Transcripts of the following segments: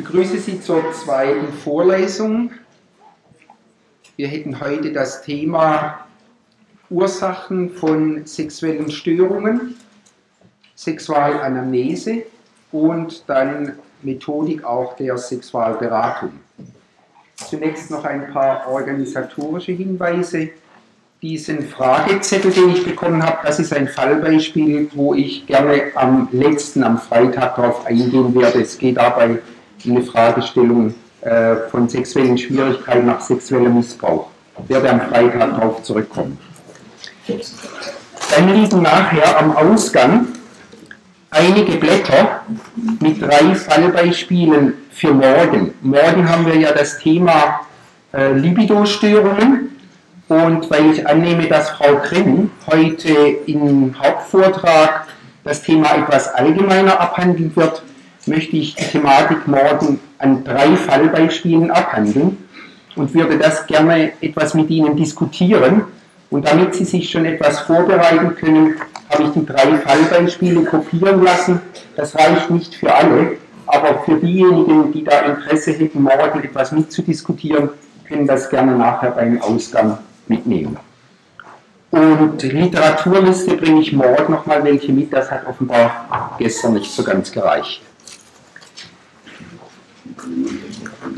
begrüße Sie zur zweiten Vorlesung. Wir hätten heute das Thema Ursachen von sexuellen Störungen, Sexualanamnese und dann Methodik auch der Sexualberatung. Zunächst noch ein paar organisatorische Hinweise. Diesen Fragezettel, den ich bekommen habe, das ist ein Fallbeispiel, wo ich gerne am letzten, am Freitag darauf eingehen werde. Es geht dabei eine Fragestellung äh, von sexuellen Schwierigkeiten nach sexuellem Missbrauch. Werde am Freitag darauf zurückkommen. Dann liegen nachher am Ausgang einige Blätter mit drei Fallbeispielen für morgen. Morgen haben wir ja das Thema äh, Libido-Störungen und weil ich annehme, dass Frau Grimm heute im Hauptvortrag das Thema etwas allgemeiner abhandeln wird, möchte ich die Thematik morgen an drei Fallbeispielen abhandeln und würde das gerne etwas mit Ihnen diskutieren. Und damit Sie sich schon etwas vorbereiten können, habe ich die drei Fallbeispiele kopieren lassen. Das reicht nicht für alle, aber für diejenigen, die da Interesse hätten, morgen etwas mitzudiskutieren, können das gerne nachher beim Ausgang mitnehmen. Und Literaturliste bringe ich morgen nochmal welche mit, das hat offenbar gestern nicht so ganz gereicht.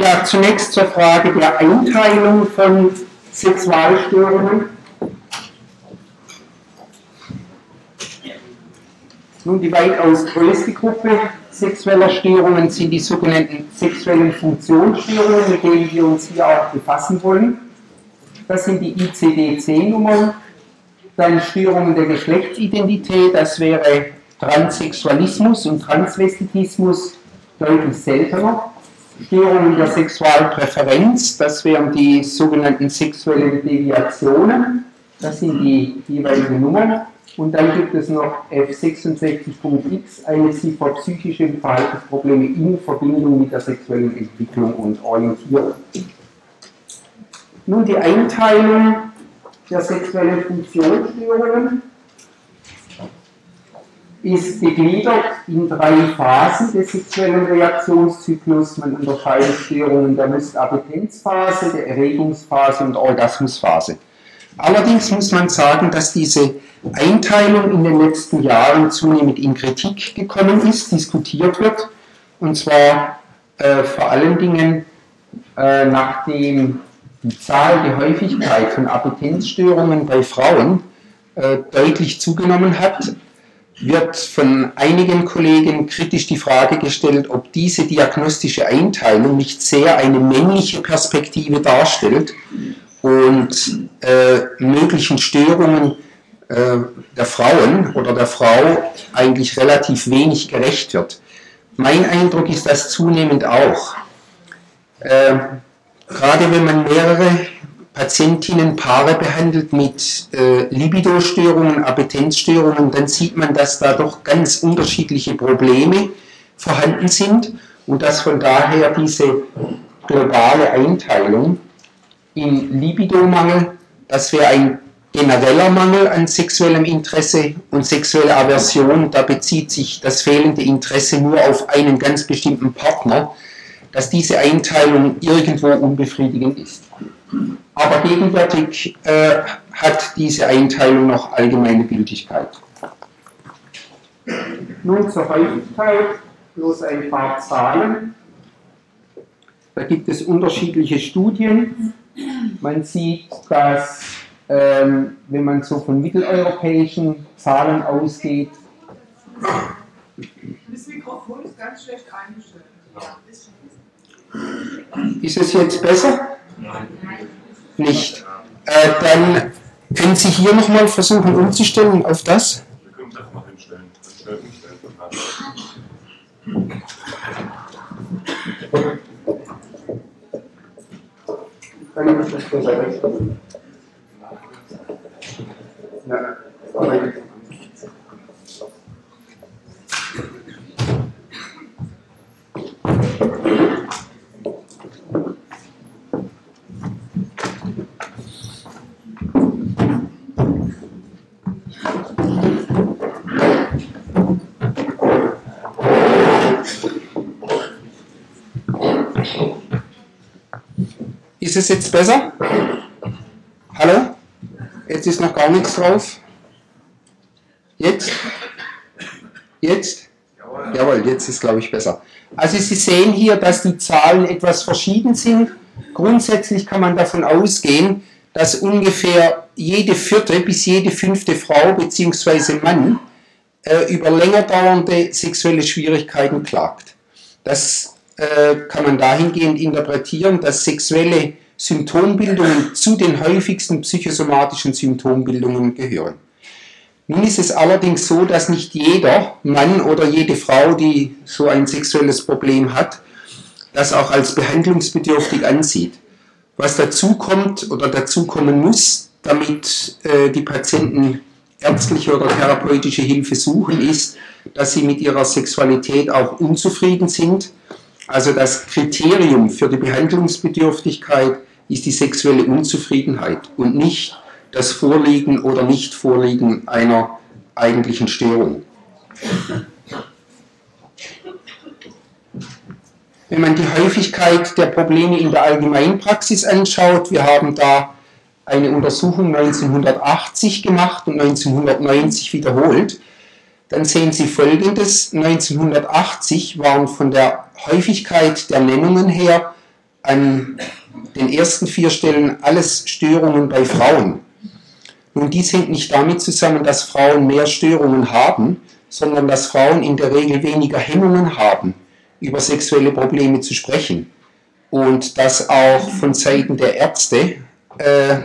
Ja, zunächst zur Frage der Einteilung von Sexualstörungen. Nun, die weitaus größte Gruppe sexueller Störungen sind die sogenannten sexuellen Funktionsstörungen, mit denen wir uns hier auch befassen wollen. Das sind die ICD-10-Nummern. Dann Störungen der Geschlechtsidentität, das wäre Transsexualismus und Transvestitismus deutlich seltener. Störungen der Sexualpräferenz, das wären die sogenannten sexuellen Deviationen, das sind die jeweiligen Nummern. Und dann gibt es noch F66.x, eine Ziffer psychische Verhaltensprobleme in Verbindung mit der sexuellen Entwicklung und Orientierung. Nun die Einteilung der sexuellen Funktionsstörungen ist gegliedert in drei Phasen des sexuellen Reaktionszyklus. Man unterscheidet Störungen der Lust-Appetenzphase, der Erregungsphase und Orgasmusphase. Allerdings muss man sagen, dass diese Einteilung in den letzten Jahren zunehmend in Kritik gekommen ist, diskutiert wird, und zwar äh, vor allen Dingen äh, nachdem die Zahl, die Häufigkeit von Appetenzstörungen bei Frauen äh, deutlich zugenommen hat, wird von einigen Kollegen kritisch die Frage gestellt, ob diese diagnostische Einteilung nicht sehr eine männliche Perspektive darstellt und äh, möglichen Störungen äh, der Frauen oder der Frau eigentlich relativ wenig gerecht wird. Mein Eindruck ist das zunehmend auch. Äh, gerade wenn man mehrere Patientinnen Paare behandelt mit äh, Libido-Störungen, Appetenzstörungen, dann sieht man, dass da doch ganz unterschiedliche Probleme vorhanden sind und dass von daher diese globale Einteilung in Libidomangel, das wäre ein genereller Mangel an sexuellem Interesse und sexuelle Aversion, da bezieht sich das fehlende Interesse nur auf einen ganz bestimmten Partner, dass diese Einteilung irgendwo unbefriedigend ist. Aber gegenwärtig äh, hat diese Einteilung noch allgemeine Gültigkeit. Nun zur Häufigkeit, bloß ein paar Zahlen. Da gibt es unterschiedliche Studien. Man sieht, dass ähm, wenn man so von mitteleuropäischen Zahlen ausgeht. Das Mikrofon ist ganz schlecht eingestellt. Ist es jetzt besser? Nicht. Äh, dann können Sie hier nochmal versuchen umzustellen auf das. Wir können das mal hinstellen. Können wir das Ist es jetzt besser? Hallo? Jetzt ist noch gar nichts drauf. Jetzt? Jetzt? Jawohl, jetzt ist glaube ich besser. Also Sie sehen hier, dass die Zahlen etwas verschieden sind. Grundsätzlich kann man davon ausgehen, dass ungefähr jede vierte bis jede fünfte Frau bzw. Mann äh, über länger dauernde sexuelle Schwierigkeiten klagt. Das äh, kann man dahingehend interpretieren, dass sexuelle Symptombildungen zu den häufigsten psychosomatischen Symptombildungen gehören. Nun ist es allerdings so, dass nicht jeder Mann oder jede Frau, die so ein sexuelles Problem hat, das auch als behandlungsbedürftig ansieht. Was dazu kommt oder dazu kommen muss, damit äh, die Patienten ärztliche oder therapeutische Hilfe suchen, ist, dass sie mit ihrer Sexualität auch unzufrieden sind. Also das Kriterium für die Behandlungsbedürftigkeit ist die sexuelle Unzufriedenheit und nicht das Vorliegen oder Nichtvorliegen einer eigentlichen Störung. Wenn man die Häufigkeit der Probleme in der Allgemeinpraxis anschaut, wir haben da eine Untersuchung 1980 gemacht und 1990 wiederholt, dann sehen Sie folgendes. 1980 waren von der Häufigkeit der Nennungen her an den ersten vier Stellen alles Störungen bei Frauen. Nun, dies hängt nicht damit zusammen, dass Frauen mehr Störungen haben, sondern dass Frauen in der Regel weniger Hemmungen haben, über sexuelle Probleme zu sprechen. Und dass auch von Seiten der Ärzte äh,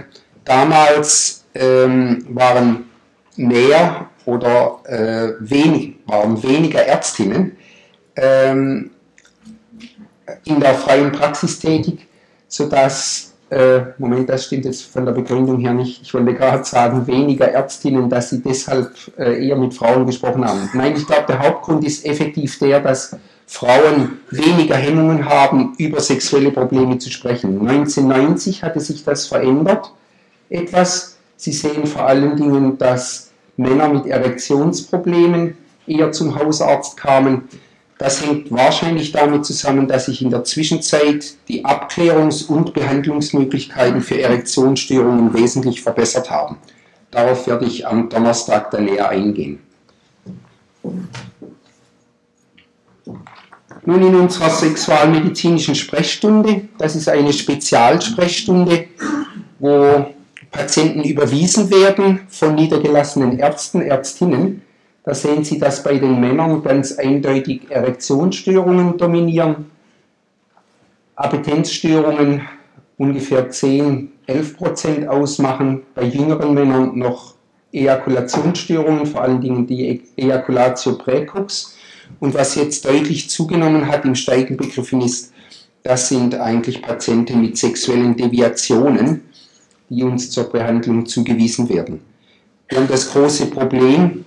damals ähm, waren mehr oder äh, wenig, waren weniger Ärztinnen ähm, in der freien Praxis tätig, sodass äh, Moment, das stimmt jetzt von der Begründung her nicht. Ich wollte gerade sagen, weniger Ärztinnen, dass sie deshalb äh, eher mit Frauen gesprochen haben. Nein, ich glaube, der Hauptgrund ist effektiv der, dass Frauen weniger Hemmungen haben, über sexuelle Probleme zu sprechen. 1990 hatte sich das verändert etwas. Sie sehen vor allen Dingen, dass Männer mit Erektionsproblemen eher zum Hausarzt kamen. Das hängt wahrscheinlich damit zusammen, dass sich in der Zwischenzeit die Abklärungs- und Behandlungsmöglichkeiten für Erektionsstörungen wesentlich verbessert haben. Darauf werde ich am Donnerstag dann näher eingehen. Nun in unserer sexualmedizinischen Sprechstunde, das ist eine Spezialsprechstunde, wo Patienten überwiesen werden von niedergelassenen Ärzten, Ärztinnen da sehen Sie, dass bei den Männern ganz eindeutig Erektionsstörungen dominieren, Appetenzstörungen ungefähr 10, 11 Prozent ausmachen, bei jüngeren Männern noch Ejakulationsstörungen, vor allen Dingen die Ejaculatio praecox. Und was jetzt deutlich zugenommen hat im Steigen begriffen ist, das sind eigentlich Patienten mit sexuellen Deviationen, die uns zur Behandlung zugewiesen werden. Haben das große Problem,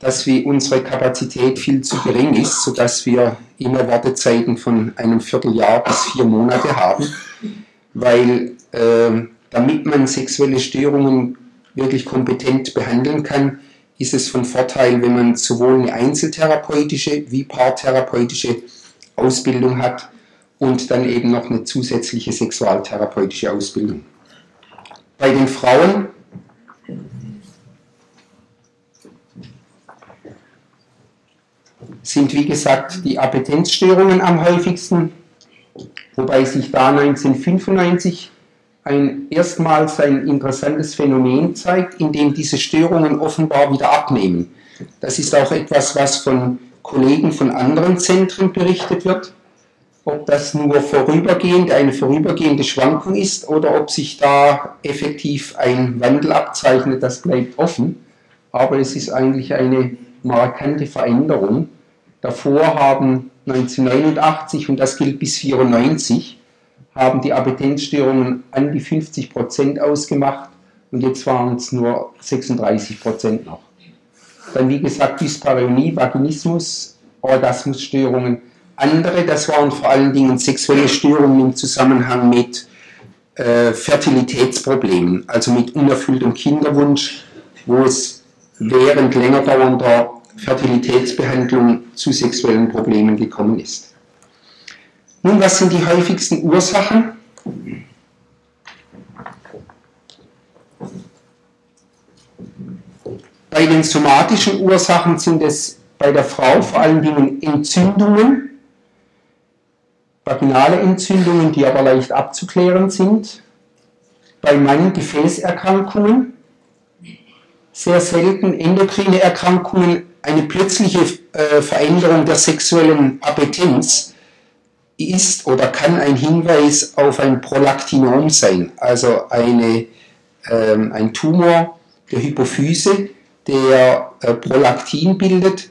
dass wir unsere Kapazität viel zu gering ist, sodass wir immer Wartezeiten von einem Vierteljahr bis vier Monate haben, weil äh, damit man sexuelle Störungen wirklich kompetent behandeln kann, ist es von Vorteil, wenn man sowohl eine einzeltherapeutische wie paartherapeutische Ausbildung hat und dann eben noch eine zusätzliche sexualtherapeutische Ausbildung. Bei den Frauen sind wie gesagt die Appetenzstörungen am häufigsten, wobei sich da 1995 ein erstmals ein interessantes Phänomen zeigt, in dem diese Störungen offenbar wieder abnehmen. Das ist auch etwas, was von Kollegen von anderen Zentren berichtet wird. Ob das nur vorübergehend eine vorübergehende Schwankung ist oder ob sich da effektiv ein Wandel abzeichnet, das bleibt offen. Aber es ist eigentlich eine markante Veränderung. Davor haben 1989, und das gilt bis 1994, haben die Appetenzstörungen an die 50 Prozent ausgemacht und jetzt waren es nur 36 Prozent noch. Dann wie gesagt Dyspareunie, Vaginismus, Orgasmusstörungen. Andere, das waren vor allen Dingen sexuelle Störungen im Zusammenhang mit äh, Fertilitätsproblemen, also mit unerfülltem Kinderwunsch, wo es während länger dauernder Fertilitätsbehandlung zu sexuellen Problemen gekommen ist. Nun, was sind die häufigsten Ursachen? Bei den somatischen Ursachen sind es bei der Frau vor allen Dingen Entzündungen, vaginale Entzündungen, die aber leicht abzuklären sind. Bei Mann Gefäßerkrankungen, sehr selten endokrine Erkrankungen, eine plötzliche äh, Veränderung der sexuellen Appetenz ist oder kann ein Hinweis auf ein Prolaktinom sein, also eine, ähm, ein Tumor der Hypophyse, der äh, Prolaktin bildet.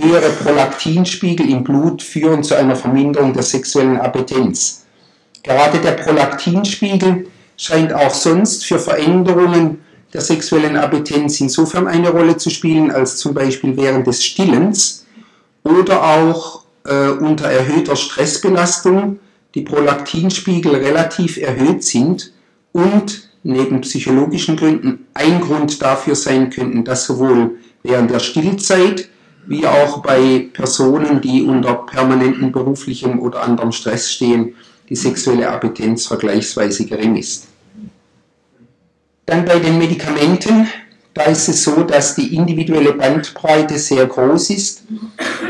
Höhere Prolaktinspiegel im Blut führen zu einer Verminderung der sexuellen Appetenz. Gerade der Prolaktinspiegel scheint auch sonst für Veränderungen der sexuellen Appetenz insofern eine Rolle zu spielen, als zum Beispiel während des Stillens oder auch äh, unter erhöhter Stressbelastung die Prolaktinspiegel relativ erhöht sind und neben psychologischen Gründen ein Grund dafür sein könnten, dass sowohl während der Stillzeit wie auch bei Personen, die unter permanentem beruflichem oder anderem Stress stehen, die sexuelle Appetenz vergleichsweise gering ist. Dann bei den Medikamenten, da ist es so, dass die individuelle Bandbreite sehr groß ist.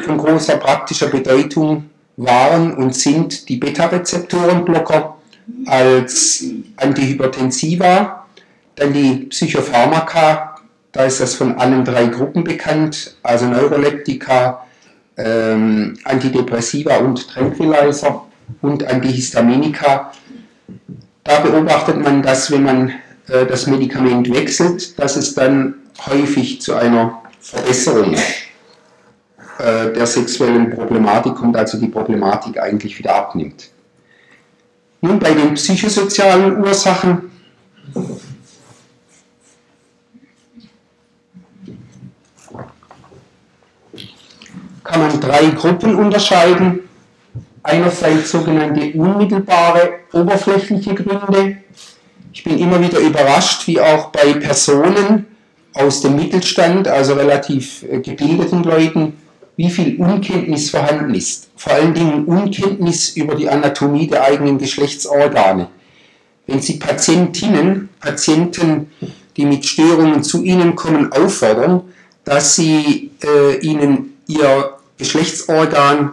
Von großer praktischer Bedeutung waren und sind die Beta-Rezeptorenblocker als Antihypertensiva, dann die Psychopharmaka, da ist das von allen drei Gruppen bekannt, also Neuroleptika, ähm, Antidepressiva und Tranquilizer und Antihistaminika. Da beobachtet man, dass wenn man äh, das Medikament wechselt, dass es dann häufig zu einer Verbesserung äh, der sexuellen Problematik kommt, also die Problematik eigentlich wieder abnimmt. Nun bei den psychosozialen Ursachen kann man drei Gruppen unterscheiden. Einerseits sogenannte unmittelbare oberflächliche Gründe, ich bin immer wieder überrascht, wie auch bei Personen aus dem Mittelstand, also relativ äh, gebildeten Leuten, wie viel Unkenntnis vorhanden ist. Vor allen Dingen Unkenntnis über die Anatomie der eigenen Geschlechtsorgane. Wenn Sie Patientinnen, Patienten, die mit Störungen zu Ihnen kommen, auffordern, dass Sie äh, ihnen Ihr Geschlechtsorgan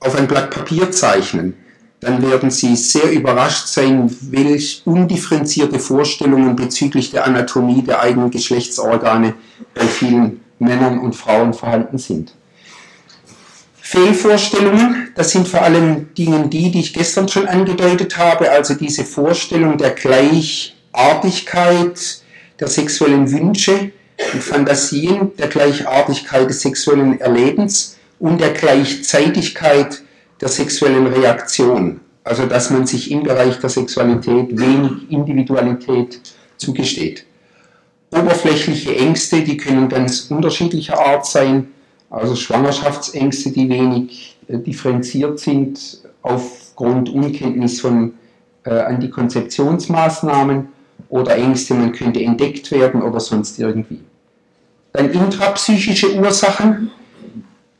auf ein Blatt Papier zeichnen, dann werden Sie sehr überrascht sein, welch undifferenzierte Vorstellungen bezüglich der Anatomie der eigenen Geschlechtsorgane bei vielen Männern und Frauen vorhanden sind. Fehlvorstellungen, das sind vor allem Dingen die, die ich gestern schon angedeutet habe, also diese Vorstellung der Gleichartigkeit der sexuellen Wünsche und Fantasien, der Gleichartigkeit des sexuellen Erlebens und der Gleichzeitigkeit der sexuellen Reaktion. Also dass man sich im Bereich der Sexualität wenig Individualität zugesteht. Oberflächliche Ängste, die können ganz unterschiedlicher Art sein, also Schwangerschaftsängste, die wenig äh, differenziert sind aufgrund Unkenntnis von äh, Antikonzeptionsmaßnahmen oder Ängste, man könnte entdeckt werden oder sonst irgendwie. Dann intrapsychische Ursachen,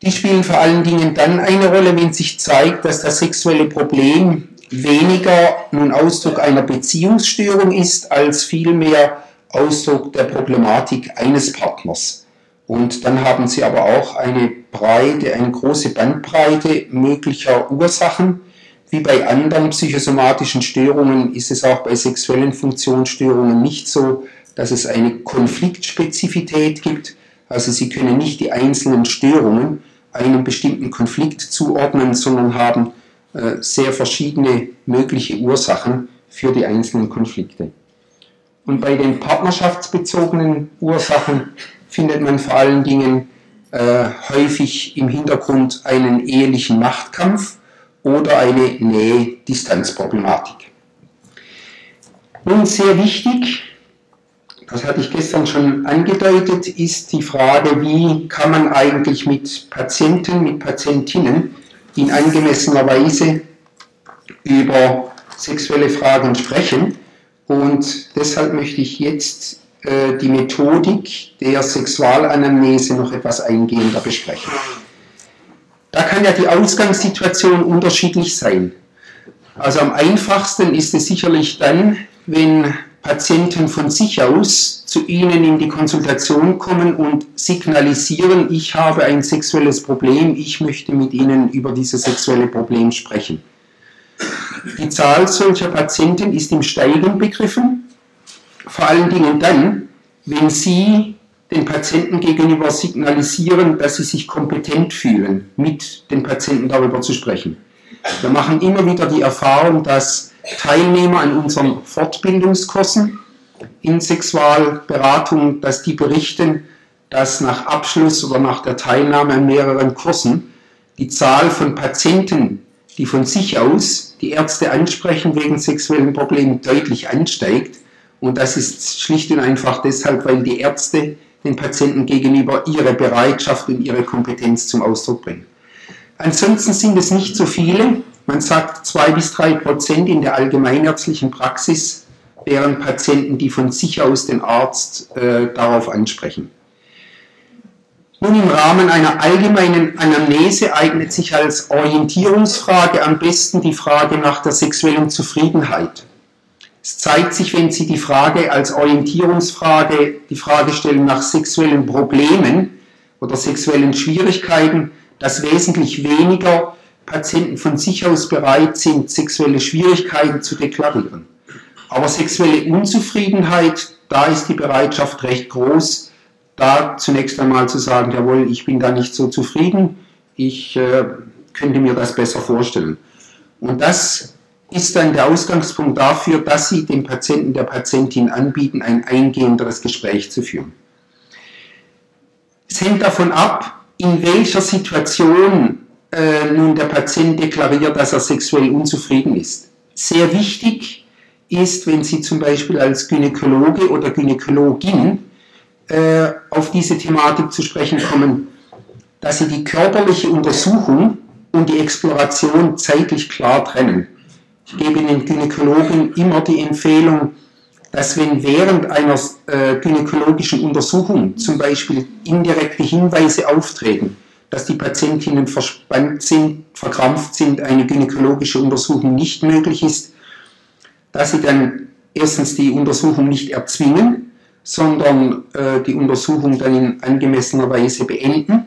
die spielen vor allen Dingen dann eine Rolle, wenn sich zeigt, dass das sexuelle Problem weniger nun Ausdruck einer Beziehungsstörung ist, als vielmehr Ausdruck der Problematik eines Partners. Und dann haben sie aber auch eine breite, eine große Bandbreite möglicher Ursachen. Wie bei anderen psychosomatischen Störungen ist es auch bei sexuellen Funktionsstörungen nicht so, dass es eine Konfliktspezifität gibt. Also sie können nicht die einzelnen Störungen einem bestimmten Konflikt zuordnen, sondern haben äh, sehr verschiedene mögliche Ursachen für die einzelnen Konflikte. Und bei den partnerschaftsbezogenen Ursachen findet man vor allen Dingen äh, häufig im Hintergrund einen ehelichen Machtkampf oder eine Nähe-Distanz-Problematik. Nun sehr wichtig das hatte ich gestern schon angedeutet, ist die Frage, wie kann man eigentlich mit Patienten, mit Patientinnen in angemessener Weise über sexuelle Fragen sprechen. Und deshalb möchte ich jetzt äh, die Methodik der Sexualanamnese noch etwas eingehender besprechen. Da kann ja die Ausgangssituation unterschiedlich sein. Also am einfachsten ist es sicherlich dann, wenn Patienten von sich aus zu Ihnen in die Konsultation kommen und signalisieren, ich habe ein sexuelles Problem, ich möchte mit Ihnen über dieses sexuelle Problem sprechen. Die Zahl solcher Patienten ist im Steigen begriffen, vor allen Dingen dann, wenn Sie den Patienten gegenüber signalisieren, dass sie sich kompetent fühlen, mit den Patienten darüber zu sprechen. Wir machen immer wieder die Erfahrung, dass Teilnehmer an unseren Fortbildungskursen in Sexualberatung, dass die berichten, dass nach Abschluss oder nach der Teilnahme an mehreren Kursen die Zahl von Patienten, die von sich aus die Ärzte ansprechen wegen sexuellen Problemen, deutlich ansteigt. Und das ist schlicht und einfach deshalb, weil die Ärzte den Patienten gegenüber ihre Bereitschaft und ihre Kompetenz zum Ausdruck bringen. Ansonsten sind es nicht so viele. Man sagt, zwei bis drei Prozent in der allgemeinärztlichen Praxis wären Patienten, die von sich aus den Arzt äh, darauf ansprechen. Nun im Rahmen einer allgemeinen Anamnese eignet sich als Orientierungsfrage am besten die Frage nach der sexuellen Zufriedenheit. Es zeigt sich, wenn Sie die Frage als Orientierungsfrage, die Frage stellen nach sexuellen Problemen oder sexuellen Schwierigkeiten, dass wesentlich weniger Patienten von sich aus bereit sind, sexuelle Schwierigkeiten zu deklarieren. Aber sexuelle Unzufriedenheit, da ist die Bereitschaft recht groß, da zunächst einmal zu sagen, jawohl, ich bin da nicht so zufrieden, ich äh, könnte mir das besser vorstellen. Und das ist dann der Ausgangspunkt dafür, dass Sie dem Patienten, der Patientin anbieten, ein eingehenderes Gespräch zu führen. Es hängt davon ab, in welcher Situation äh, nun der Patient deklariert, dass er sexuell unzufrieden ist. Sehr wichtig ist, wenn Sie zum Beispiel als Gynäkologe oder Gynäkologin äh, auf diese Thematik zu sprechen kommen, dass Sie die körperliche Untersuchung und die Exploration zeitlich klar trennen. Ich gebe den Gynäkologen immer die Empfehlung, dass wenn während einer äh, gynäkologischen Untersuchung zum Beispiel indirekte Hinweise auftreten, dass die Patientinnen verspannt sind, verkrampft sind, eine gynäkologische Untersuchung nicht möglich ist, dass sie dann erstens die Untersuchung nicht erzwingen, sondern äh, die Untersuchung dann in angemessener Weise beenden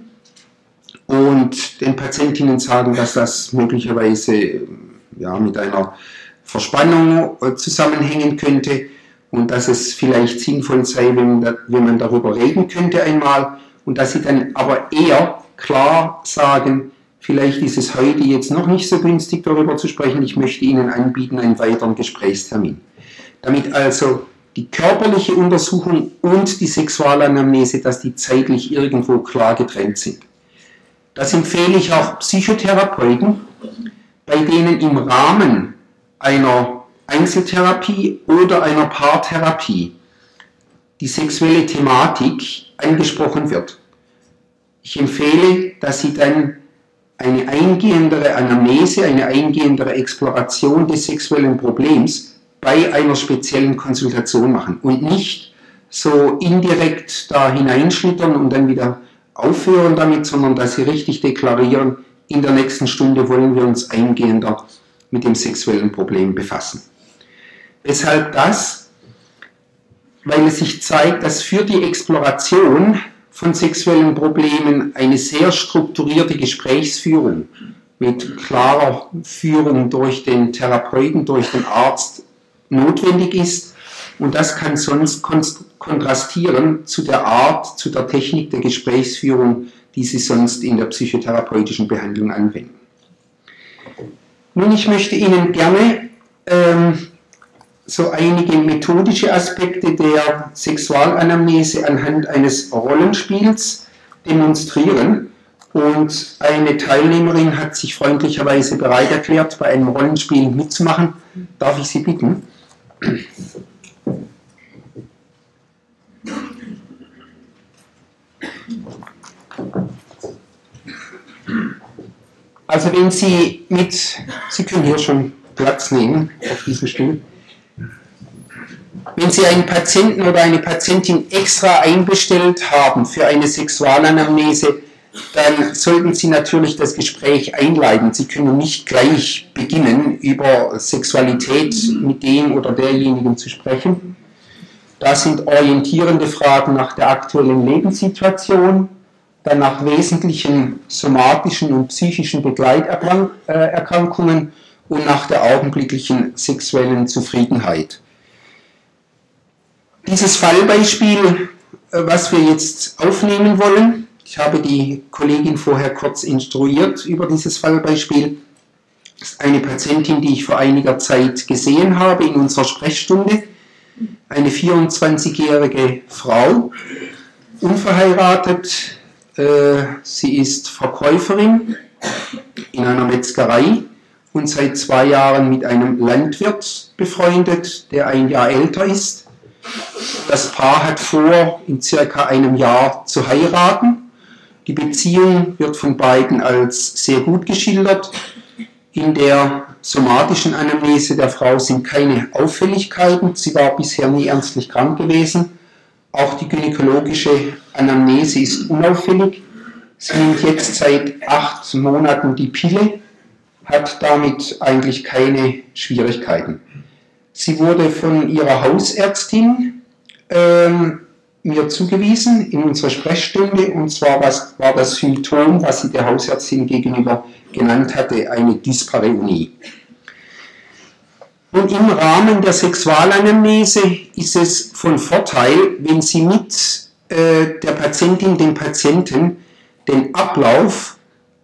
und den Patientinnen sagen, dass das möglicherweise ja, mit einer Verspannung äh, zusammenhängen könnte und dass es vielleicht sinnvoll sei, wenn, wenn man darüber reden könnte einmal und dass sie dann aber eher klar sagen, vielleicht ist es heute jetzt noch nicht so günstig darüber zu sprechen, ich möchte Ihnen anbieten einen weiteren Gesprächstermin. Damit also die körperliche Untersuchung und die Sexualanamnese, dass die zeitlich irgendwo klar getrennt sind. Das empfehle ich auch Psychotherapeuten, bei denen im Rahmen einer Einzeltherapie oder einer Paartherapie die sexuelle Thematik angesprochen wird. Ich empfehle, dass Sie dann eine eingehendere Anamnese, eine eingehendere Exploration des sexuellen Problems bei einer speziellen Konsultation machen und nicht so indirekt da hineinschlittern und dann wieder aufhören damit, sondern dass Sie richtig deklarieren, in der nächsten Stunde wollen wir uns eingehender mit dem sexuellen Problem befassen. Weshalb das? Weil es sich zeigt, dass für die Exploration von sexuellen Problemen eine sehr strukturierte Gesprächsführung mit klarer Führung durch den Therapeuten, durch den Arzt notwendig ist. Und das kann sonst kontrastieren zu der Art, zu der Technik der Gesprächsführung, die Sie sonst in der psychotherapeutischen Behandlung anwenden. Nun, ich möchte Ihnen gerne ähm, so einige methodische Aspekte der Sexualanamnese anhand eines Rollenspiels demonstrieren. Und eine Teilnehmerin hat sich freundlicherweise bereit erklärt, bei einem Rollenspiel mitzumachen. Darf ich Sie bitten? Also wenn Sie mit, Sie können hier schon Platz nehmen auf diesem Stuhl. Wenn Sie einen Patienten oder eine Patientin extra einbestellt haben für eine Sexualanamnese, dann sollten Sie natürlich das Gespräch einleiten. Sie können nicht gleich beginnen, über Sexualität mit dem oder derjenigen zu sprechen. Da sind orientierende Fragen nach der aktuellen Lebenssituation, dann nach wesentlichen somatischen und psychischen Begleiterkrankungen und nach der augenblicklichen sexuellen Zufriedenheit. Dieses Fallbeispiel, äh, was wir jetzt aufnehmen wollen, ich habe die Kollegin vorher kurz instruiert über dieses Fallbeispiel, ist eine Patientin, die ich vor einiger Zeit gesehen habe in unserer Sprechstunde, eine 24-jährige Frau, unverheiratet, äh, sie ist Verkäuferin in einer Metzgerei und seit zwei Jahren mit einem Landwirt befreundet, der ein Jahr älter ist. Das Paar hat vor, in circa einem Jahr zu heiraten. Die Beziehung wird von beiden als sehr gut geschildert. In der somatischen Anamnese der Frau sind keine Auffälligkeiten. Sie war bisher nie ernstlich krank gewesen. Auch die gynäkologische Anamnese ist unauffällig. Sie nimmt jetzt seit acht Monaten die Pille hat damit eigentlich keine Schwierigkeiten. Sie wurde von ihrer Hausärztin ähm, mir zugewiesen in unserer Sprechstunde und zwar was, war das Symptom, was sie der Hausärztin gegenüber genannt hatte, eine Dyspareunie. Und im Rahmen der Sexualanamnese ist es von Vorteil, wenn Sie mit äh, der Patientin, dem Patienten, den Ablauf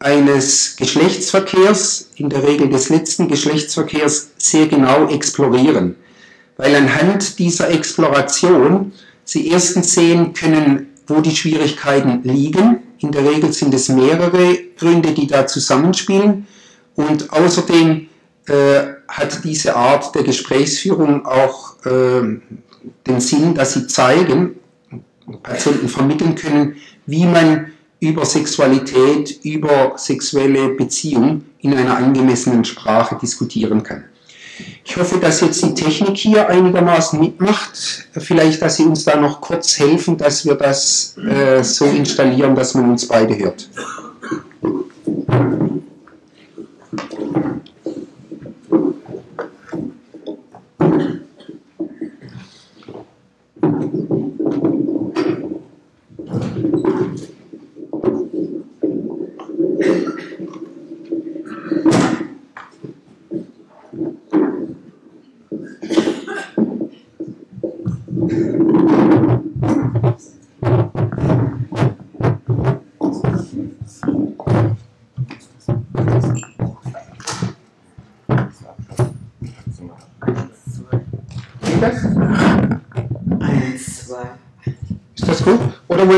eines Geschlechtsverkehrs, in der Regel des letzten Geschlechtsverkehrs, sehr genau explorieren. Weil anhand dieser Exploration Sie erstens sehen können, wo die Schwierigkeiten liegen. In der Regel sind es mehrere Gründe, die da zusammenspielen. Und außerdem äh, hat diese Art der Gesprächsführung auch äh, den Sinn, dass sie zeigen, Patienten vermitteln können, wie man über Sexualität, über sexuelle Beziehung in einer angemessenen Sprache diskutieren kann. Ich hoffe, dass jetzt die Technik hier einigermaßen mitmacht. Vielleicht, dass Sie uns da noch kurz helfen, dass wir das äh, so installieren, dass man uns beide hört.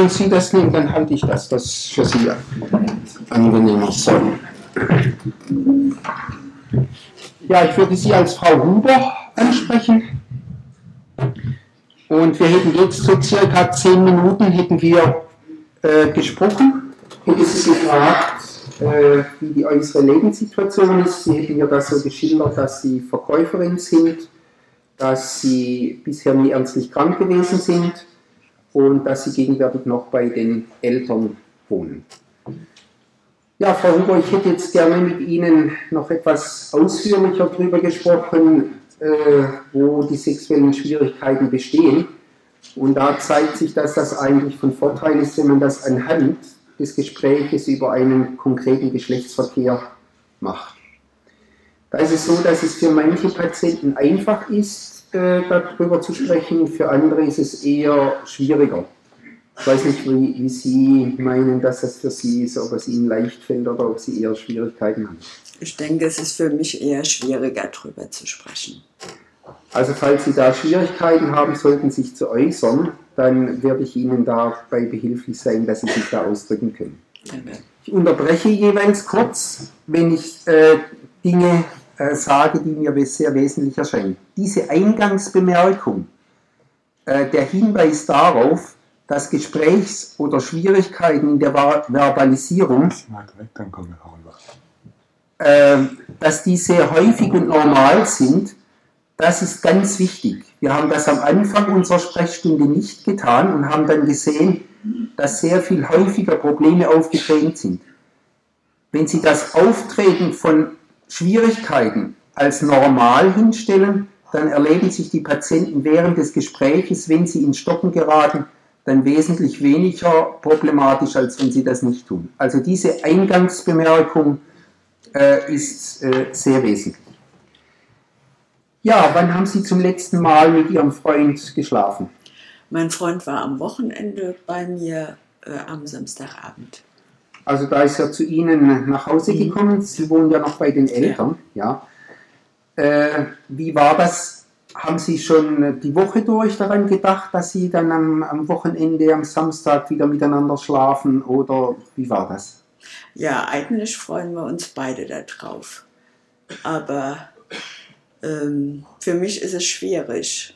Wollen Sie das nehmen, dann halte ich das, das für Sie angenehmer ist. Ja, ich würde Sie als Frau Huber ansprechen. Und wir hätten jetzt so circa zehn Minuten hätten wir äh, gesprochen. Hätte Sie gefragt, äh, wie die äußere Lebenssituation ist. Sie hätten mir das so geschildert, dass Sie Verkäuferin sind, dass Sie bisher nie ernstlich krank gewesen sind und dass Sie gegenwärtig noch bei den Eltern wohnen. Ja, Frau Huber, ich hätte jetzt gerne mit Ihnen noch etwas ausführlicher darüber gesprochen, äh, wo die sexuellen Schwierigkeiten bestehen. Und da zeigt sich, dass das eigentlich von Vorteil ist, wenn man das anhand des Gespräches über einen konkreten Geschlechtsverkehr macht. Da ist es so, dass es für manche Patienten einfach ist, äh, darüber zu sprechen, für andere ist es eher schwieriger. Ich weiß nicht, wie, wie, Sie meinen, dass das für Sie ist, ob es Ihnen leicht fällt oder ob Sie eher Schwierigkeiten haben. Ich denke, es ist für mich eher schwieriger, darüber zu sprechen. Also falls Sie da Schwierigkeiten haben, sollten sich zu äußern, dann werde ich Ihnen dabei behilflich sein, dass Sie sich da ausdrücken können. Danke. Ich unterbreche jeweils kurz, wenn ich äh, Dinge äh, sage, die mir sehr wesentlich erscheinen. Diese Eingangsbemerkung, äh, der Hinweis darauf, dass Gesprächs- oder Schwierigkeiten in der Verbalisierung, äh, dass die sehr häufig und normal sind, das ist ganz wichtig. Wir haben das am Anfang unserer Sprechstunde nicht getan und haben dann gesehen, dass sehr viel häufiger Probleme aufgetreten sind. Wenn Sie das Auftreten von Schwierigkeiten als normal hinstellen, dann erleben sich die Patienten während des Gespräches, wenn sie in Stocken geraten, dann wesentlich weniger problematisch, als wenn sie das nicht tun. Also diese Eingangsbemerkung äh, ist äh, sehr wesentlich. Ja, wann haben Sie zum letzten Mal mit Ihrem Freund geschlafen? Mein Freund war am Wochenende bei mir äh, am Samstagabend. Also da ist er zu Ihnen nach Hause Mhm. gekommen. Sie wohnen ja noch bei den Eltern. Ja. Äh, wie war das? Haben Sie schon die Woche durch daran gedacht, dass Sie dann am, am Wochenende, am Samstag wieder miteinander schlafen? Oder wie war das? Ja, eigentlich freuen wir uns beide darauf. Aber ähm, für mich ist es schwierig.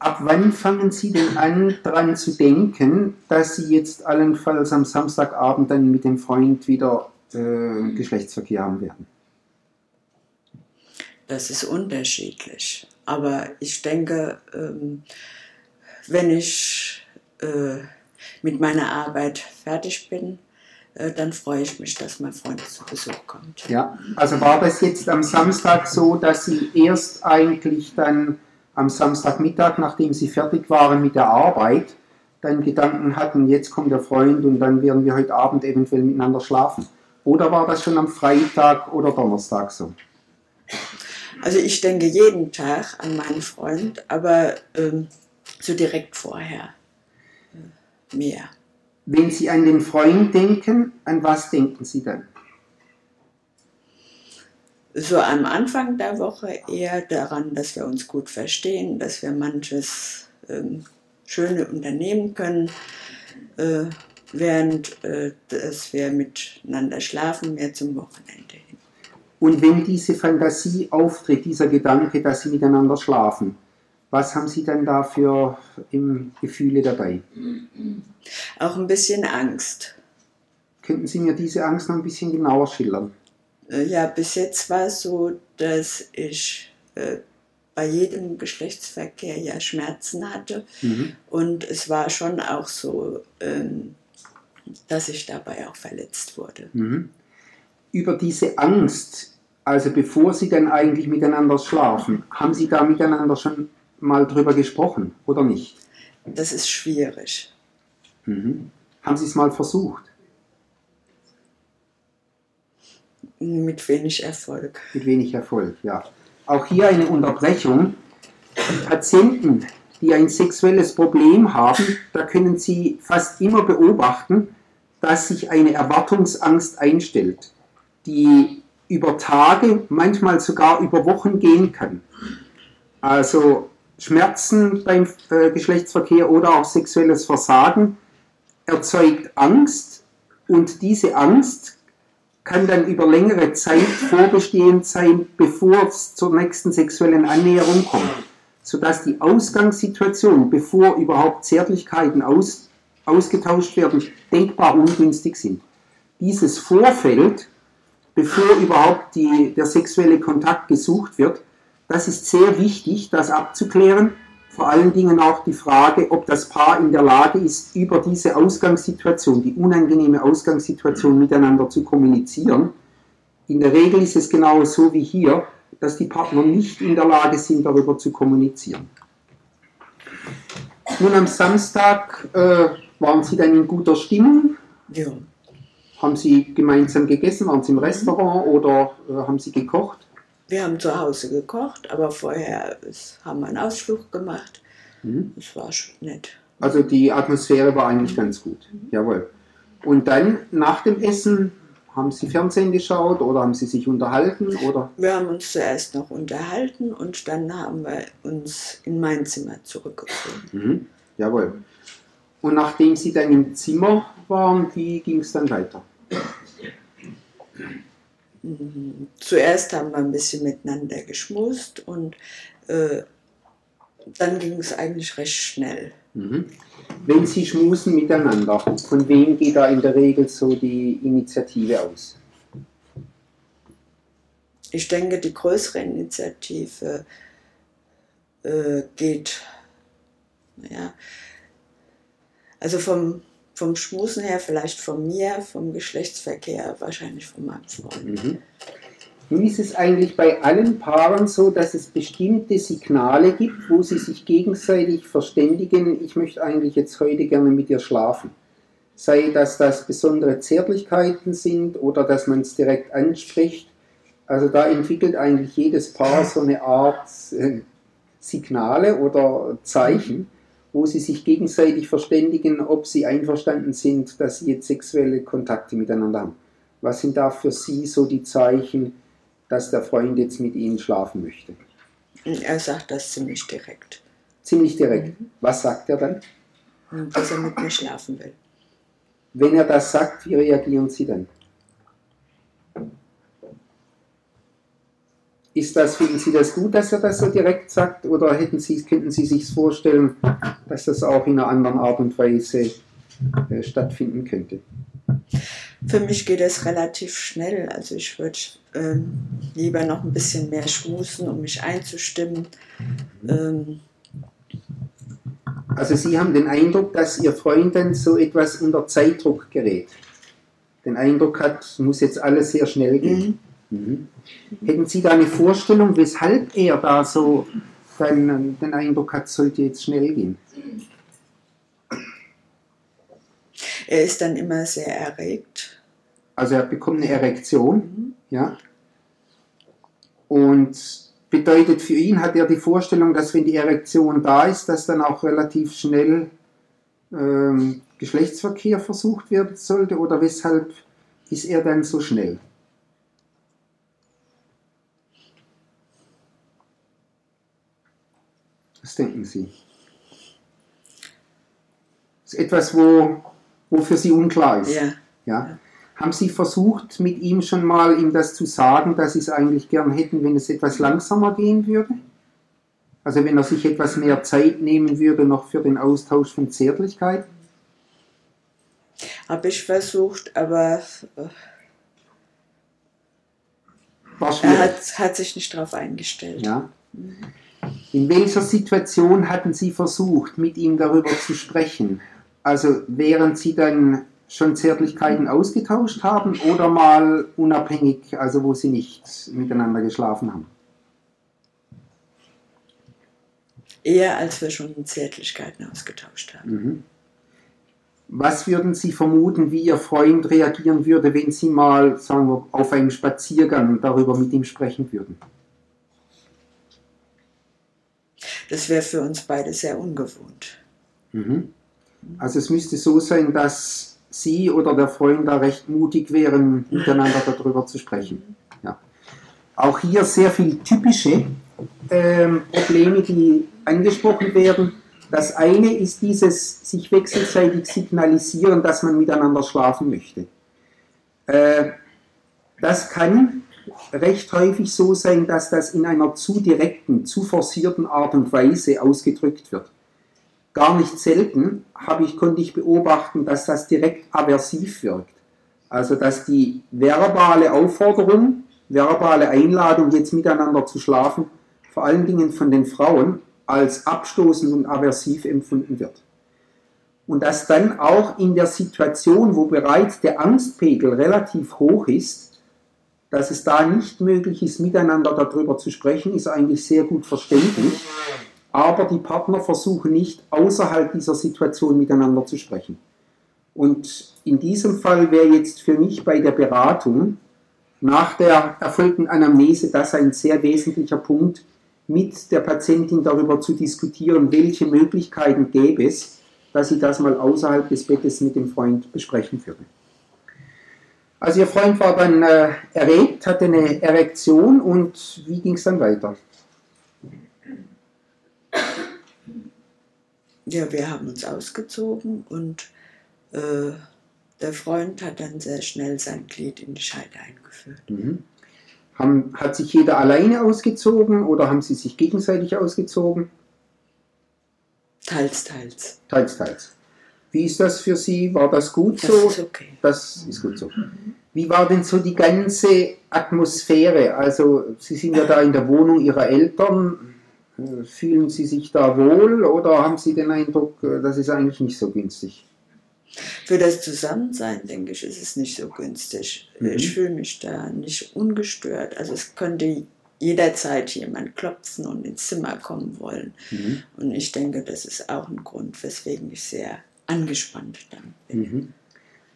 Ab wann fangen Sie denn an, daran zu denken, dass Sie jetzt allenfalls am Samstagabend dann mit dem Freund wieder äh, Geschlechtsverkehr haben werden? Das ist unterschiedlich. Aber ich denke, ähm, wenn ich äh, mit meiner Arbeit fertig bin, äh, dann freue ich mich, dass mein Freund zu Besuch kommt. Ja, also war das jetzt am Samstag so, dass Sie erst eigentlich dann am Samstagmittag, nachdem Sie fertig waren mit der Arbeit, dann Gedanken hatten, jetzt kommt der Freund und dann werden wir heute Abend eventuell miteinander schlafen? Oder war das schon am Freitag oder Donnerstag so? Also ich denke jeden Tag an meinen Freund, aber ähm, so direkt vorher äh, mehr. Wenn Sie an den Freund denken, an was denken Sie dann? So am Anfang der Woche eher daran, dass wir uns gut verstehen, dass wir manches ähm, Schöne unternehmen können, äh, während äh, dass wir miteinander schlafen, mehr zum Wochenende hin. Und wenn diese Fantasie auftritt, dieser Gedanke, dass Sie miteinander schlafen, was haben Sie dann da für im Gefühle dabei? Auch ein bisschen Angst. Könnten Sie mir diese Angst noch ein bisschen genauer schildern? Äh, Ja, bis jetzt war es so, dass ich äh, bei jedem Geschlechtsverkehr ja Schmerzen hatte. Mhm. Und es war schon auch so, ähm, dass ich dabei auch verletzt wurde. Mhm. Über diese Angst, also bevor Sie dann eigentlich miteinander schlafen, haben Sie da miteinander schon mal drüber gesprochen oder nicht? Das ist schwierig. Mhm. Haben Sie es mal versucht? Mit wenig Erfolg. Mit wenig Erfolg, ja. Auch hier eine Unterbrechung. Patienten, die ein sexuelles Problem haben, da können Sie fast immer beobachten, dass sich eine Erwartungsangst einstellt, die über Tage, manchmal sogar über Wochen gehen kann. Also Schmerzen beim äh, Geschlechtsverkehr oder auch sexuelles Versagen erzeugt Angst und diese Angst kann dann über längere Zeit vorbestehend sein, bevor es zur nächsten sexuellen Annäherung kommt. Sodass die Ausgangssituation, bevor überhaupt Zärtlichkeiten aus, ausgetauscht werden, denkbar ungünstig sind. Dieses Vorfeld, bevor überhaupt die, der sexuelle Kontakt gesucht wird, das ist sehr wichtig, das abzuklären. Vor allen Dingen auch die Frage, ob das Paar in der Lage ist, über diese Ausgangssituation, die unangenehme Ausgangssituation miteinander zu kommunizieren. In der Regel ist es genau so wie hier, dass die Partner nicht in der Lage sind, darüber zu kommunizieren. Nun am Samstag äh, waren Sie dann in guter Stimmung. Ja. Haben Sie gemeinsam gegessen? Waren Sie im Restaurant oder äh, haben Sie gekocht? Wir haben zu Hause gekocht, aber vorher haben wir einen Ausflug gemacht. Mhm. Das war schon nett. Also die Atmosphäre war eigentlich ganz gut. Jawohl. Und dann nach dem Essen haben Sie Fernsehen geschaut oder haben Sie sich unterhalten oder? Wir haben uns zuerst noch unterhalten und dann haben wir uns in mein Zimmer zurückgezogen. Mhm. Jawohl. Und nachdem Sie dann im Zimmer waren, wie ging es dann weiter? Zuerst haben wir ein bisschen miteinander geschmust und äh, dann ging es eigentlich recht schnell. Mhm. Wenn Sie schmusen miteinander, von wem geht da in der Regel so die Initiative aus? Ich denke, die größere Initiative äh, geht, naja, also vom, vom Schmusen her vielleicht von mir, vom Geschlechtsverkehr wahrscheinlich von meinem Freund. Mhm. Nun ist es eigentlich bei allen Paaren so, dass es bestimmte Signale gibt, wo sie sich gegenseitig verständigen, ich möchte eigentlich jetzt heute gerne mit dir schlafen. Sei dass das besondere Zärtlichkeiten sind oder dass man es direkt anspricht. Also da entwickelt eigentlich jedes Paar so eine Art äh, Signale oder Zeichen wo sie sich gegenseitig verständigen, ob sie einverstanden sind, dass sie jetzt sexuelle Kontakte miteinander haben. Was sind da für Sie so die Zeichen, dass der Freund jetzt mit Ihnen schlafen möchte? Er sagt das ziemlich direkt. Ziemlich direkt. Mhm. Was sagt er dann? Dass er mit mir schlafen will. Wenn er das sagt, wie reagieren Sie dann? Ist das, finden Sie das gut, dass er das so direkt sagt, oder hätten Sie, könnten Sie sich vorstellen, dass das auch in einer anderen Art und Weise äh, stattfinden könnte? Für mich geht es relativ schnell. Also ich würde ähm, lieber noch ein bisschen mehr schmusen, um mich einzustimmen. Ähm, also Sie haben den Eindruck, dass Ihr Freund dann so etwas unter Zeitdruck gerät. Den Eindruck hat, muss jetzt alles sehr schnell gehen. Mhm. Mhm. Hätten Sie da eine Vorstellung, weshalb er da so den, den Eindruck hat, sollte jetzt schnell gehen? Er ist dann immer sehr erregt. Also er bekommt eine Erektion, mhm. ja. Und bedeutet für ihn, hat er die Vorstellung, dass wenn die Erektion da ist, dass dann auch relativ schnell ähm, Geschlechtsverkehr versucht werden sollte? Oder weshalb ist er dann so schnell? Was denken Sie? Das ist etwas, wo, wo für Sie unklar ist. Ja. ja. Haben Sie versucht, mit ihm schon mal ihm das zu sagen, dass Sie es eigentlich gern hätten, wenn es etwas langsamer gehen würde? Also wenn er sich etwas mehr Zeit nehmen würde, noch für den Austausch von Zärtlichkeit? Habe ich versucht, aber er hat, hat, sich nicht darauf eingestellt. Ja. In welcher Situation hatten Sie versucht, mit ihm darüber zu sprechen? Also während Sie dann schon Zärtlichkeiten ausgetauscht haben oder mal unabhängig, also wo Sie nicht miteinander geschlafen haben? Eher als wir schon Zärtlichkeiten ausgetauscht haben. Mhm. Was würden Sie vermuten, wie Ihr Freund reagieren würde, wenn Sie mal, sagen wir, auf einem Spaziergang darüber mit ihm sprechen würden? Das wäre für uns beide sehr ungewohnt. Mhm. Also es müsste so sein, dass Sie oder der Freund da recht mutig wären, miteinander darüber zu sprechen. Ja. Auch hier sehr viele typische ähm, Probleme, die angesprochen werden. Das eine ist dieses sich wechselseitig signalisieren, dass man miteinander schlafen möchte. Äh, das kann recht häufig so sein, dass das in einer zu direkten, zu forcierten Art und Weise ausgedrückt wird. Gar nicht selten habe ich, konnte ich beobachten, dass das direkt aversiv wirkt. Also dass die verbale Aufforderung, verbale Einladung, jetzt miteinander zu schlafen, vor allen Dingen von den Frauen als abstoßend und aversiv empfunden wird. Und dass dann auch in der Situation, wo bereits der Angstpegel relativ hoch ist, dass es da nicht möglich ist, miteinander darüber zu sprechen, ist eigentlich sehr gut verständlich. Aber die Partner versuchen nicht außerhalb dieser Situation miteinander zu sprechen. Und in diesem Fall wäre jetzt für mich bei der Beratung nach der erfolgten Anamnese das ein sehr wesentlicher Punkt, mit der Patientin darüber zu diskutieren, welche Möglichkeiten gäbe es, dass sie das mal außerhalb des Bettes mit dem Freund besprechen würde. Also ihr Freund war dann äh, erregt, hatte eine Erektion und wie ging es dann weiter? Ja, wir haben uns ausgezogen und äh, der Freund hat dann sehr schnell sein Glied in die Scheide eingeführt. Mhm. Haben, hat sich jeder alleine ausgezogen oder haben sie sich gegenseitig ausgezogen? Teils, teils. Teils, teils. Wie ist das für Sie? War das gut so? Das ist okay. Das ist gut so. Wie war denn so die ganze Atmosphäre? Also Sie sind ja da in der Wohnung Ihrer Eltern. Fühlen Sie sich da wohl oder haben Sie den Eindruck, das ist eigentlich nicht so günstig? Für das Zusammensein, denke ich, ist es nicht so günstig. Mhm. Ich fühle mich da nicht ungestört. Also es könnte jederzeit jemand klopfen und ins Zimmer kommen wollen. Mhm. Und ich denke, das ist auch ein Grund, weswegen ich sehr angespannt dann. Mhm.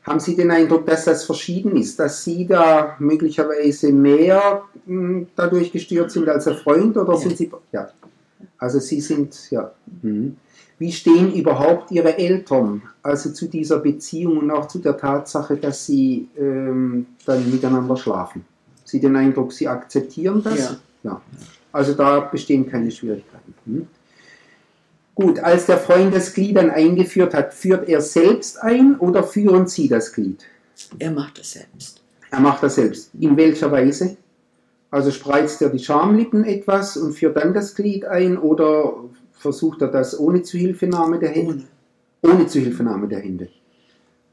Haben Sie den Eindruck, dass das verschieden ist, dass Sie da möglicherweise mehr mh, dadurch gestört sind als Ihr Freund oder Ja. sind Sie ja? Also Sie sind ja. Mhm. Wie stehen überhaupt Ihre Eltern also zu dieser Beziehung und auch zu der Tatsache, dass Sie ähm, dann miteinander schlafen? Sie den Eindruck, Sie akzeptieren das? Ja. ja. Also da bestehen keine Schwierigkeiten. Mhm. Gut, als der Freund das Glied dann eingeführt hat, führt er selbst ein oder führen Sie das Glied? Er macht es selbst. Er macht das selbst. In welcher Weise? Also spreizt er die Schamlippen etwas und führt dann das Glied ein oder versucht er das ohne Zuhilfenahme der Hände? Ohne. Ohne Zuhilfenahme der Hände.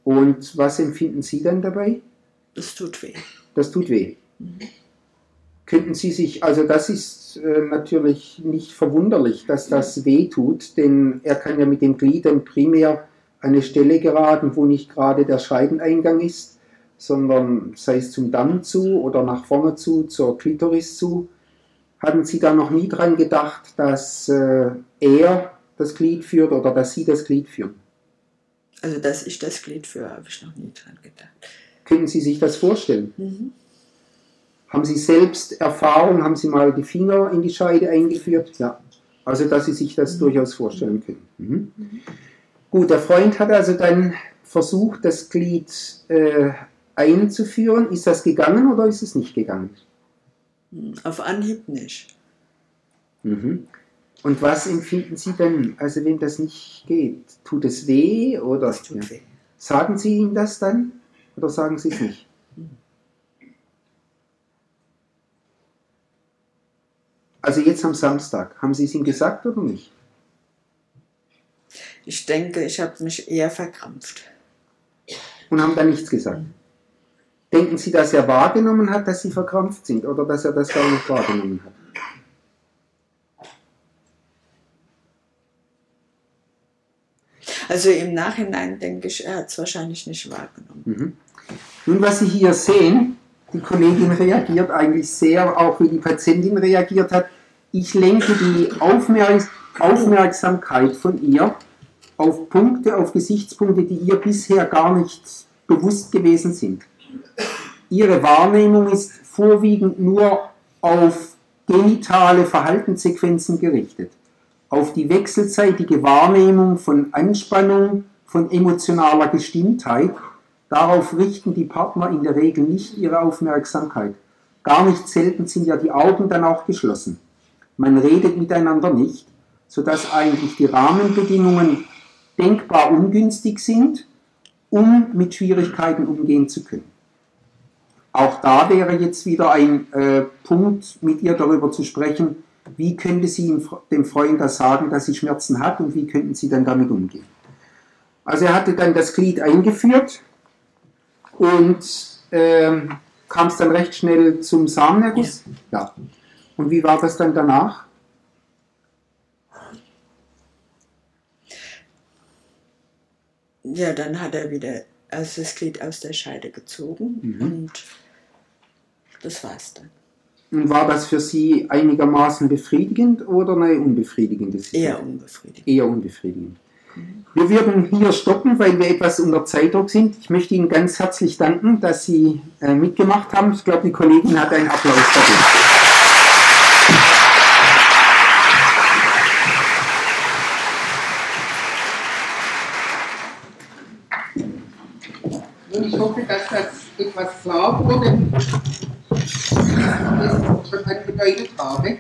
Und was empfinden Sie dann dabei? Es tut weh. Das tut weh. Könnten Sie sich, also das ist äh, natürlich nicht verwunderlich, dass das weh tut, denn er kann ja mit den Gliedern primär eine Stelle geraten, wo nicht gerade der Scheideneingang ist, sondern sei es zum Damm zu oder nach vorne zu, zur Klitoris zu. Hatten Sie da noch nie dran gedacht, dass äh, er das Glied führt oder dass Sie das Glied führen? Also, dass ich das Glied führe, habe ich noch nie dran gedacht. Können Sie sich das vorstellen? Mhm. Haben Sie selbst Erfahrung? Haben Sie mal die Finger in die Scheide eingeführt? Ja. Also, dass Sie sich das durchaus vorstellen können. Mhm. Gut, der Freund hat also dann versucht, das Glied äh, einzuführen. Ist das gegangen oder ist es nicht gegangen? Hm, Auf Anhieb nicht. Mhm. Und was empfinden Sie denn, also wenn das nicht geht? Tut es weh oder Das tut ja. weh. sagen Sie ihm das dann oder sagen Sie es nicht? Also jetzt am Samstag, haben Sie es ihm gesagt oder nicht? Ich denke, ich habe mich eher verkrampft. Und haben dann nichts gesagt? Denken Sie, dass er wahrgenommen hat, dass Sie verkrampft sind oder dass er das gar nicht wahrgenommen hat? Also im Nachhinein denke ich, er hat es wahrscheinlich nicht wahrgenommen. Mhm. Nun, was Sie hier sehen, die Kollegin reagiert eigentlich sehr, auch wie die Patientin reagiert hat. Ich lenke die Aufmerks Aufmerksamkeit von ihr auf Punkte, auf Gesichtspunkte, die ihr bisher gar nicht bewusst gewesen sind. Ihre Wahrnehmung ist vorwiegend nur auf genitale Verhaltenssequenzen gerichtet, auf die wechselseitige Wahrnehmung von Anspannung, von emotionaler Gestimmtheit. Darauf richten die Partner in der Regel nicht ihre Aufmerksamkeit. Gar nicht selten sind ja die Augen dann auch geschlossen. Man redet miteinander nicht, sodass eigentlich die Rahmenbedingungen denkbar ungünstig sind, um mit Schwierigkeiten umgehen zu können. Auch da wäre jetzt wieder ein äh, Punkt, mit ihr darüber zu sprechen, wie könnte sie dem Freund das sagen, dass sie Schmerzen hat und wie könnten sie dann damit umgehen. Also er hatte dann das Glied eingeführt und ähm, kam es dann recht schnell zum Samenerguss. Ja. Und wie war das dann danach? Ja, dann hat er wieder also das Glied aus der Scheide gezogen Mhm. und das war's dann. Und war das für Sie einigermaßen befriedigend oder eine unbefriedigende Situation? Eher unbefriedigend. eher unbefriedigend. Wir würden hier stoppen, weil wir etwas unter Zeitdruck sind. Ich möchte Ihnen ganz herzlich danken, dass Sie äh, mitgemacht haben. Ich glaube, die Kollegin hat einen Applaus verdient. Ich hoffe, dass das etwas klar wurde, was ich schon angedeutet habe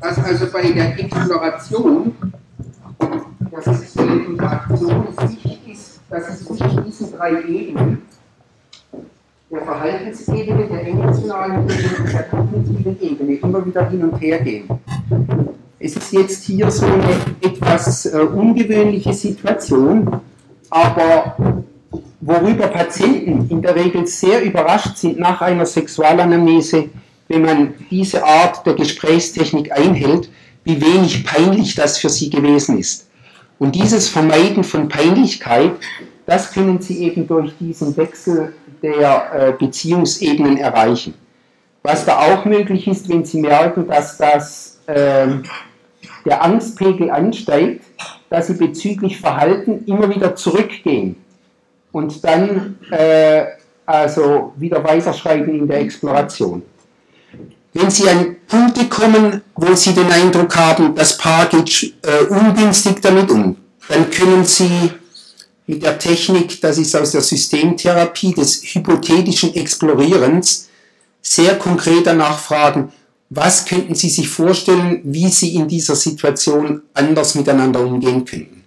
dass also bei der Exploration Interaktion es wichtig ist, dass es zwischen diesen drei Ebenen, der Verhaltensebene, der emotionalen Ebene und der kognitiven Ebene, immer wieder hin und her gehen. Es ist jetzt hier so eine etwas äh, ungewöhnliche Situation, aber worüber Patienten in der Regel sehr überrascht sind nach einer Sexualanamnese, wenn man diese Art der Gesprächstechnik einhält, wie wenig peinlich das für sie gewesen ist. Und dieses Vermeiden von Peinlichkeit, das können Sie eben durch diesen Wechsel der äh, Beziehungsebenen erreichen. Was da auch möglich ist, wenn Sie merken, dass das, äh, der Angstpegel ansteigt, dass Sie bezüglich Verhalten immer wieder zurückgehen und dann äh, also wieder weiterschreiten in der Exploration. Wenn Sie an Punkte kommen, wo Sie den Eindruck haben, das Paar geht äh, ungünstig damit um, dann können Sie mit der Technik, das ist aus der Systemtherapie, des hypothetischen Explorierens, sehr konkret danach fragen, was könnten Sie sich vorstellen, wie Sie in dieser Situation anders miteinander umgehen könnten.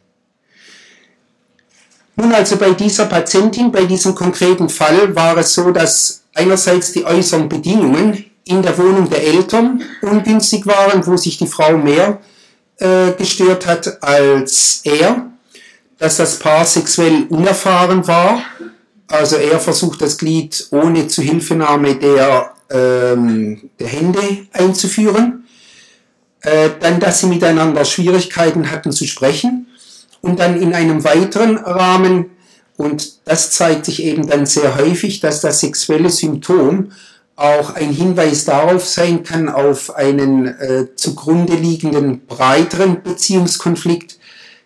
Nun also bei dieser Patientin, bei diesem konkreten Fall war es so, dass einerseits die äußeren Bedingungen in der Wohnung der Eltern ungünstig waren, wo sich die Frau mehr äh, gestört hat als er, dass das Paar sexuell unerfahren war, also er versucht das Glied ohne Zuhilfenahme der, ähm, der Hände einzuführen, äh, dann, dass sie miteinander Schwierigkeiten hatten zu sprechen und dann in einem weiteren Rahmen, und das zeigt sich eben dann sehr häufig, dass das sexuelle Symptom auch ein Hinweis darauf sein kann, auf einen äh, zugrunde liegenden breiteren Beziehungskonflikt.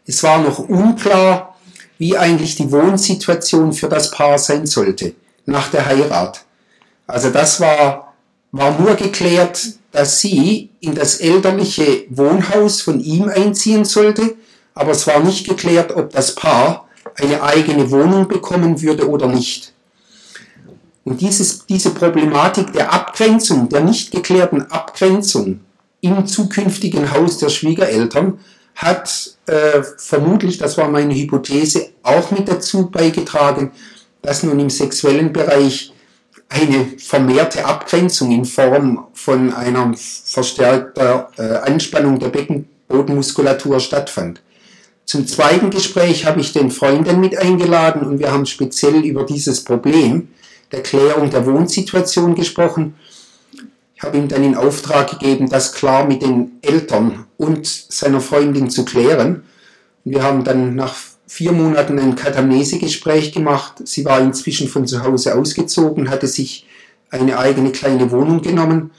Es war noch unklar, wie eigentlich die Wohnsituation für das Paar sein sollte nach der Heirat. Also das war, war nur geklärt, dass sie in das elterliche Wohnhaus von ihm einziehen sollte, aber es war nicht geklärt, ob das Paar eine eigene Wohnung bekommen würde oder nicht. Und dieses, diese Problematik der Abgrenzung, der nicht geklärten Abgrenzung im zukünftigen Haus der Schwiegereltern hat äh, vermutlich, das war meine Hypothese, auch mit dazu beigetragen, dass nun im sexuellen Bereich eine vermehrte Abgrenzung in Form von einer verstärkter äh, Anspannung der Beckenbodenmuskulatur stattfand. Zum zweiten Gespräch habe ich den Freundin mit eingeladen und wir haben speziell über dieses Problem der Klärung der Wohnsituation gesprochen. Ich habe ihm dann in Auftrag gegeben, das klar mit den Eltern und seiner Freundin zu klären. Wir haben dann nach vier Monaten ein Katamnesegespräch gemacht. Sie war inzwischen von zu Hause ausgezogen, hatte sich eine eigene kleine Wohnung genommen.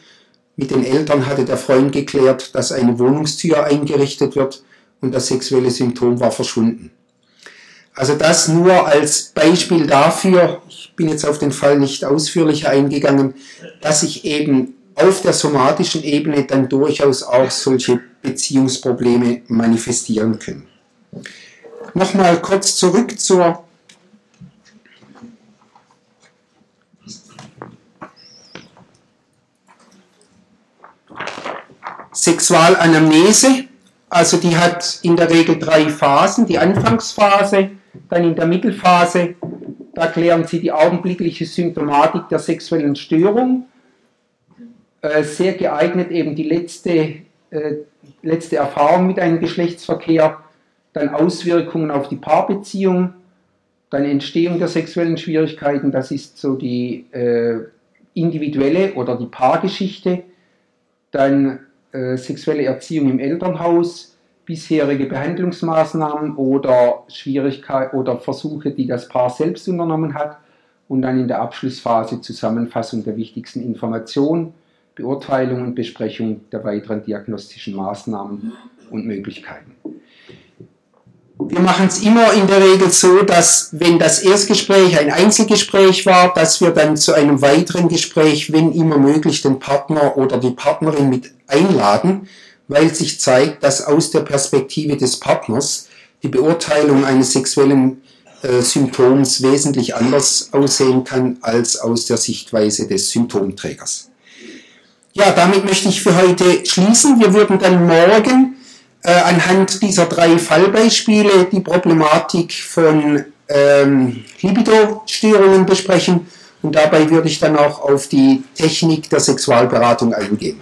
Mit den Eltern hatte der Freund geklärt, dass eine Wohnungstür eingerichtet wird und das sexuelle Symptom war verschwunden. Also das nur als Beispiel dafür, ich bin jetzt auf den Fall nicht ausführlicher eingegangen, dass sich eben auf der somatischen Ebene dann durchaus auch solche Beziehungsprobleme manifestieren können. Nochmal kurz zurück zur Sexualanamnese. Also die hat in der Regel drei Phasen. Die Anfangsphase, dann in der Mittelphase, da klären Sie die augenblickliche Symptomatik der sexuellen Störung. Äh, sehr geeignet eben die letzte, äh, letzte Erfahrung mit einem Geschlechtsverkehr, dann Auswirkungen auf die Paarbeziehung, dann Entstehung der sexuellen Schwierigkeiten, das ist so die äh, individuelle oder die Paargeschichte, dann sexuelle Erziehung im Elternhaus, bisherige Behandlungsmaßnahmen oder Schwierigkeiten oder Versuche, die das Paar selbst unternommen hat und dann in der Abschlussphase Zusammenfassung der wichtigsten Informationen, Beurteilung und Besprechung der weiteren diagnostischen Maßnahmen und Möglichkeiten. Wir machen es immer in der Regel so, dass wenn das Erstgespräch ein Einzelgespräch war, dass wir dann zu einem weiteren Gespräch, wenn immer möglich, den Partner oder die Partnerin mit einladen, weil sich zeigt, dass aus der Perspektive des Partners die Beurteilung eines sexuellen äh, Symptoms wesentlich anders aussehen kann als aus der Sichtweise des Symptomträgers. Ja, damit möchte ich für heute schließen. Wir würden dann morgen äh, anhand dieser drei Fallbeispiele die Problematik von ähm, Libido-Störungen besprechen und dabei würde ich dann auch auf die Technik der Sexualberatung eingehen.